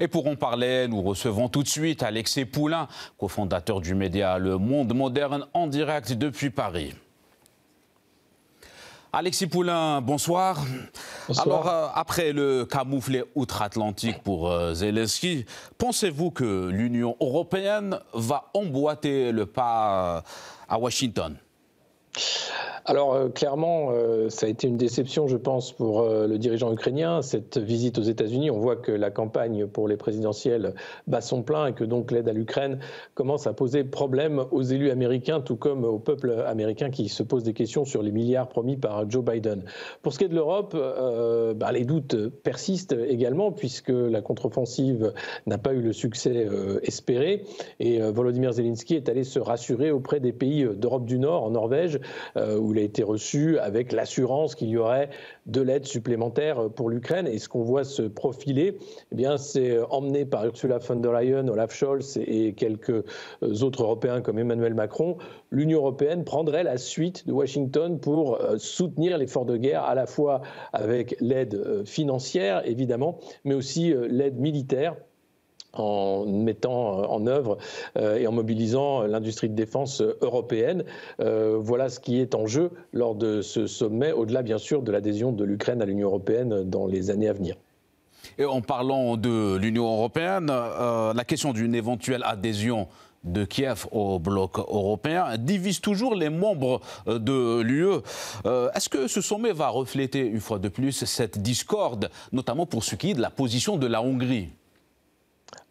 Et pour en parler, nous recevons tout de suite Alexis Poulain, cofondateur du média Le Monde Moderne en direct depuis Paris. Alexis Poulain, bonsoir. Alors, euh, après le camouflet outre-Atlantique pour euh, Zelensky, pensez-vous que l'Union européenne va emboîter le pas euh, à Washington? Alors euh, clairement, euh, ça a été une déception, je pense, pour euh, le dirigeant ukrainien. Cette visite aux États-Unis, on voit que la campagne pour les présidentielles bat son plein et que donc l'aide à l'Ukraine commence à poser problème aux élus américains, tout comme au peuple américain qui se pose des questions sur les milliards promis par Joe Biden. Pour ce qui est de l'Europe, bah, les doutes persistent également puisque la contre-offensive n'a pas eu le succès espéré et Volodymyr Zelensky est allé se rassurer auprès des pays d'Europe du Nord, en Norvège, où il a été reçu avec l'assurance qu'il y aurait de l'aide supplémentaire pour l'Ukraine. Et ce qu'on voit se profiler, eh bien, c'est emmené par Ursula von der Leyen, Olaf Scholz et quelques autres Européens comme Emmanuel Macron. L'Union européenne prendrait la suite de Washington pour euh, soutenir l'effort de guerre, à la fois avec l'aide euh, financière, évidemment, mais aussi euh, l'aide militaire en mettant euh, en œuvre euh, et en mobilisant l'industrie de défense européenne. Euh, voilà ce qui est en jeu lors de ce sommet, au-delà bien sûr de l'adhésion de l'Ukraine à l'Union européenne dans les années à venir. Et en parlant de l'Union européenne, la question d'une éventuelle adhésion de Kiev au bloc européen divise toujours les membres de l'UE. Est-ce que ce sommet va refléter une fois de plus cette discorde, notamment pour ce qui est de la position de la Hongrie?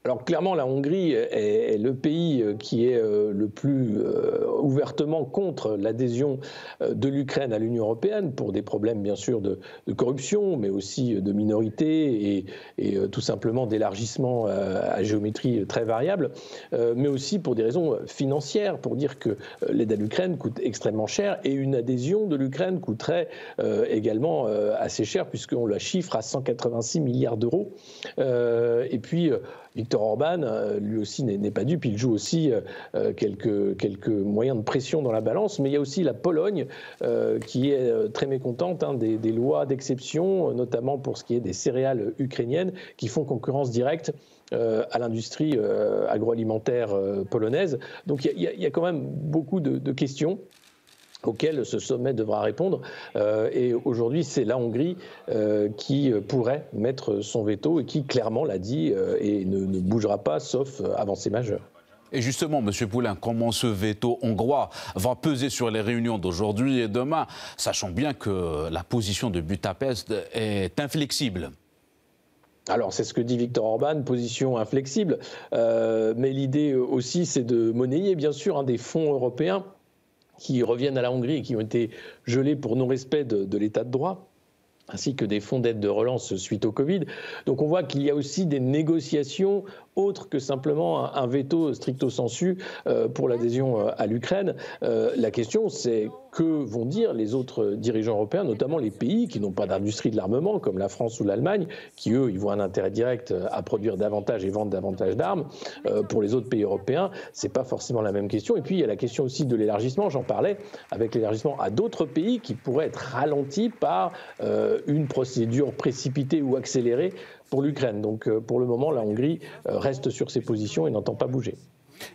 Alors clairement, la Hongrie est, le pays euh, qui est euh, le plus euh, ouvertement contre l'adhésion de l'Ukraine à l'Union européenne pour des problèmes bien sûr de, corruption, mais aussi de minorité et, tout simplement d'élargissement à, géométrie très variable, mais aussi pour des raisons financières, pour dire que l'aide à l'Ukraine coûte extrêmement cher et une adhésion de l'Ukraine coûterait également assez cher puisqu'on la chiffre à 186 milliards d'euros. et puis Victor Orban, euh, lui aussi, n'est pas dupe. Il joue aussi euh, euh, quelques, moyens de pression dans la balance. Mais il y a aussi la Pologne qui est très mécontente hein, des, lois d'exception, notamment pour ce qui est des céréales ukrainiennes, qui font concurrence directe à l'industrie agroalimentaire polonaise. Donc il y, a quand même beaucoup de questions auquel ce sommet devra répondre. Euh, et aujourd'hui, c'est la Hongrie euh, qui pourrait mettre son veto et qui clairement l'a dit euh, et ne, bougera pas sauf avancée majeure. Et justement, M. Poulain, comment ce veto hongrois va peser sur les réunions d'aujourd'hui et demain, sachant bien que la position de Budapest est inflexible? Alors c'est ce que dit Victor Orban, position inflexible, mais l'idée aussi c'est de monnayer bien sûr un des fonds européens qui reviennent à la Hongrie et qui ont été gelés pour non-respect de, l'état de droit ainsi que des fonds d'aide de relance suite au Covid. Donc on voit qu'il y a aussi des négociations autre que simplement un, veto stricto sensu euh, pour l'adhésion euh, à l'Ukraine. Euh, la question, c'est que vont dire les autres dirigeants européens, notamment les pays qui n'ont pas d'industrie de l'armement, comme la France ou l'Allemagne, qui eux, ils voient un intérêt direct à produire davantage et vendre davantage d'armes. pour les autres pays européens, c'est pas forcément la même question. Et puis il y a la question aussi de l'élargissement. J'en parlais avec l'élargissement à d'autres pays qui pourraient être ralentis par une procédure précipitée ou accélérée pour l'Ukraine. Donc euh, pour le moment, la Hongrie euh, reste sur ses positions et n'entend pas bouger.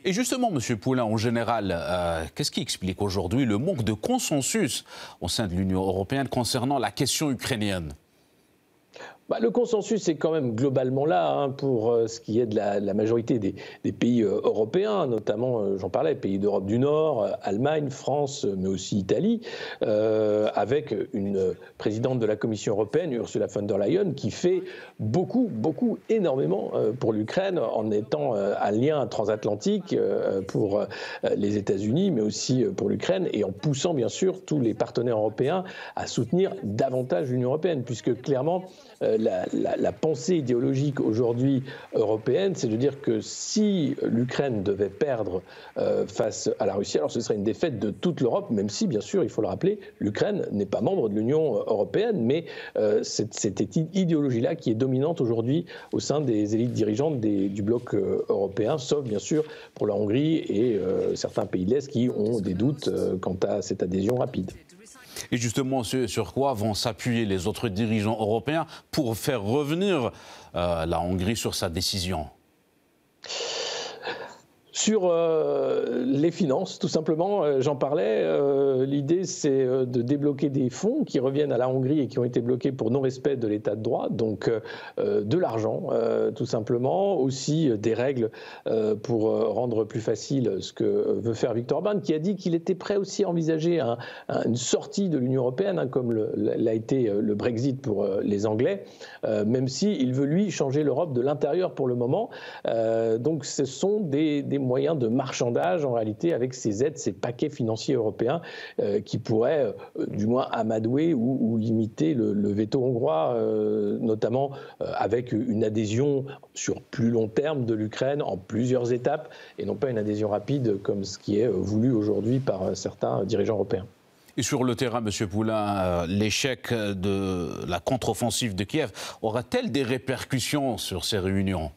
Et justement, M. Poulain, en général, euh, qu'est-ce qui explique aujourd'hui le manque de consensus au sein de l'Union européenne concernant la question ukrainienne? Bah, le consensus est quand même globalement là hein, pour euh, ce qui est de la, majorité des, pays euh, européens, notamment, euh, j'en parlais, pays d'Europe du Nord, Allemagne, France, mais aussi Italie, avec une présidente de la Commission européenne, Ursula von der Leyen, qui fait beaucoup, beaucoup, énormément pour l'Ukraine en étant un lien transatlantique pour les États-Unis, mais aussi pour l'Ukraine, et en poussant bien sûr tous les partenaires européens à soutenir davantage l'Union européenne, puisque clairement, la, pensée idéologique aujourd'hui européenne, c'est de dire que si l'Ukraine devait perdre euh, face à la Russie, alors ce serait une défaite de toute l'Europe, même si, bien sûr, il faut le rappeler, l'Ukraine n'est pas membre de l'Union européenne, mais euh, c'est cette idéologie-là qui est dominante aujourd'hui au sein des élites dirigeantes du bloc euh, européen, sauf bien sûr pour la Hongrie et certains pays de l'Est qui ont des doutes quant à cette adhésion rapide. Et justement, sur quoi vont s'appuyer les autres dirigeants européens pour faire revenir euh, la Hongrie sur sa décision sur euh, les finances, tout simplement, euh, j'en parlais. Euh, l'idée, c'est de débloquer des fonds qui reviennent à la Hongrie et qui ont été bloqués pour non-respect de l'état de droit, donc de l'argent, tout simplement. Aussi des règles pour rendre plus facile ce que veut faire Victor Orban, qui a dit qu'il était prêt aussi à envisager une sortie de l'Union européenne, hein, comme l'a été le Brexit pour les Anglais, même s'il il veut, lui, changer l'Europe de l'intérieur pour le moment. donc ce sont des, des moyen de marchandage en réalité avec ces aides, ces paquets financiers européens euh, qui pourraient euh, du moins amadouer ou, limiter le, veto hongrois, euh, notamment avec une adhésion sur plus long terme de l'Ukraine en plusieurs étapes et non pas une adhésion rapide comme ce qui est voulu aujourd'hui par certains dirigeants européens. Et sur le terrain, M. Poulain, l'échec de la contre-offensive de Kiev aura-t-elle des répercussions sur ces réunions?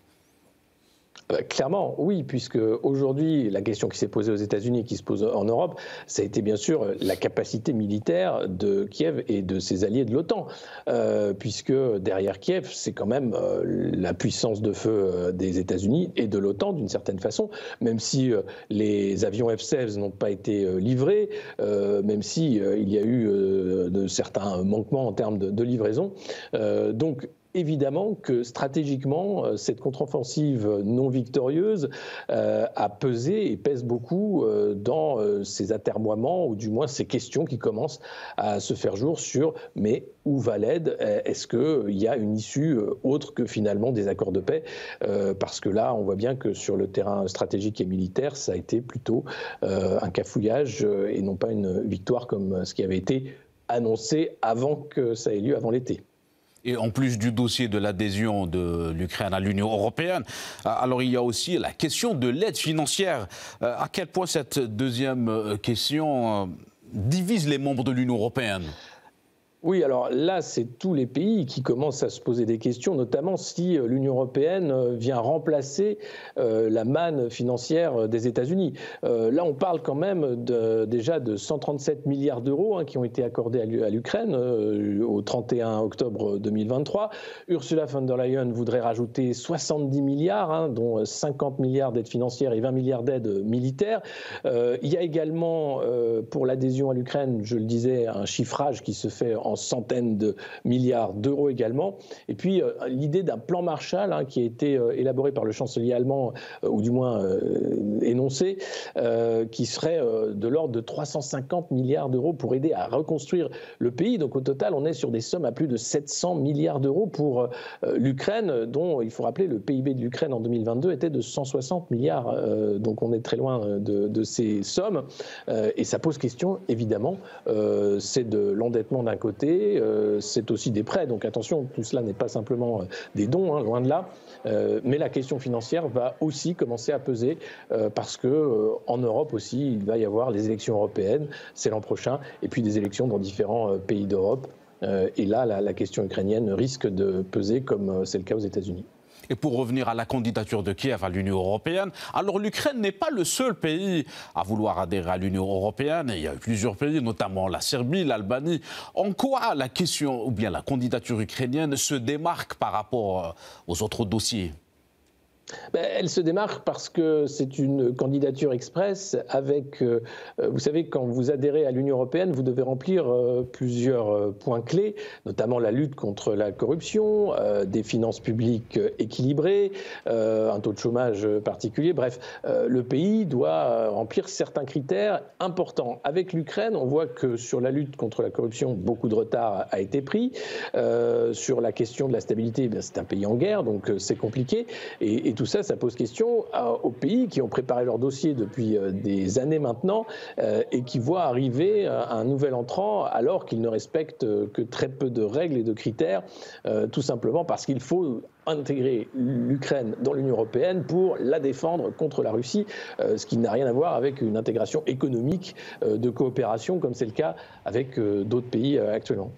Clairement, oui, puisque aujourd'hui, la question qui s'est posée aux États-Unis, qui se pose en Europe, ça a été bien sûr la capacité militaire de Kiev et de ses alliés de l'OTAN, euh, puisque derrière Kiev, c'est quand même euh, la puissance de feu des États-Unis et de l'OTAN d'une certaine façon, même si les avions F-16 n'ont pas été livrés, même si il y a eu de certains manquements en termes de, de livraison. donc évidemment que stratégiquement, euh, cette contre-offensive non victorieuse euh, a pesé et pèse beaucoup euh, dans ces atermoiements, ou du moins ces questions qui commencent à se faire jour sur mais où va l'aide? Est-ce qu'il y a une issue autre que finalement des accords de paix? Parce que là, on voit bien que sur le terrain stratégique et militaire, ça a été plutôt un cafouillage et non pas une victoire comme ce qui avait été annoncé avant que ça ait lieu, avant l'été. Et en plus du dossier de l'adhésion de l'Ukraine à l'Union européenne, euh, alors il y a aussi la question de l'aide financière. Euh, à quel point cette deuxième euh, question divise les membres de l'Union européenne? Oui, alors là, c'est tous les pays qui commencent à se poser des questions, notamment si euh, l'Union européenne euh, vient remplacer euh, la manne financière des États-Unis. là, on parle quand même déjà de 137 milliards d'euros hein, qui ont été accordés à l'Ukraine au 31 octobre 2023. Ursula von der Leyen voudrait rajouter 70 milliards, hein, dont 50 milliards d'aides financières et 20 milliards d'aides militaires. il y a également, pour l'adhésion à l'Ukraine, je le disais, un chiffrage qui se fait en centaines de milliards d'euros également. Et puis euh, l'idée d'un plan Marshall hein, qui a été euh, élaboré par le chancelier allemand, euh, ou du moins énoncé, qui serait de l'ordre de 350 milliards d'euros pour aider à reconstruire le pays. Donc au total, on est sur des sommes à plus de 700 milliards d'euros pour l'Ukraine, dont il faut rappeler le PIB de l'Ukraine en 2022 était de 160 milliards. donc on est très loin de ces sommes. et ça pose question, évidemment, c'est de l'endettement d'un côté euh, c'est aussi des prêts. Donc attention, tout cela n'est pas simplement euh, des dons, hein, loin de là. Euh, mais la question financière va aussi commencer à peser parce que en Europe aussi, il va y avoir les élections européennes, c'est l'an prochain, et puis des élections dans différents pays d'Europe. et là, la question ukrainienne risque de peser comme c'est le cas aux États-Unis. Et pour revenir à la candidature de Kiev à l'Union européenne, alors l'Ukraine n'est pas le seul pays à vouloir adhérer à l'Union européenne. Il y a plusieurs pays, notamment la Serbie, l'Albanie. En quoi la question ou bien la candidature ukrainienne se démarque par rapport euh, aux autres dossiers? Ben, elle se démarque parce que c'est une candidature express avec, euh, vous savez, quand vous adhérez à l'Union européenne, vous devez remplir euh, plusieurs euh, points clés, notamment la lutte contre la corruption, des finances publiques équilibrées, un taux de chômage particulier. Bref, le pays doit remplir certains critères importants. Avec l'Ukraine, on voit que sur la lutte contre la corruption, beaucoup de retard a été pris. sur la question de la stabilité, eh c'est un pays en guerre, donc c'est compliqué. Ça, ça pose question aux pays qui ont préparé leur dossier depuis euh, des années maintenant euh, et qui voient arriver euh, un nouvel entrant alors qu'ils ne respectent que très peu de règles et de critères, tout simplement parce qu'il faut intégrer l'Ukraine dans l'Union européenne pour la défendre contre la Russie, ce qui n'a rien à voir avec une intégration économique de coopération comme c'est le cas avec d'autres pays actuellement.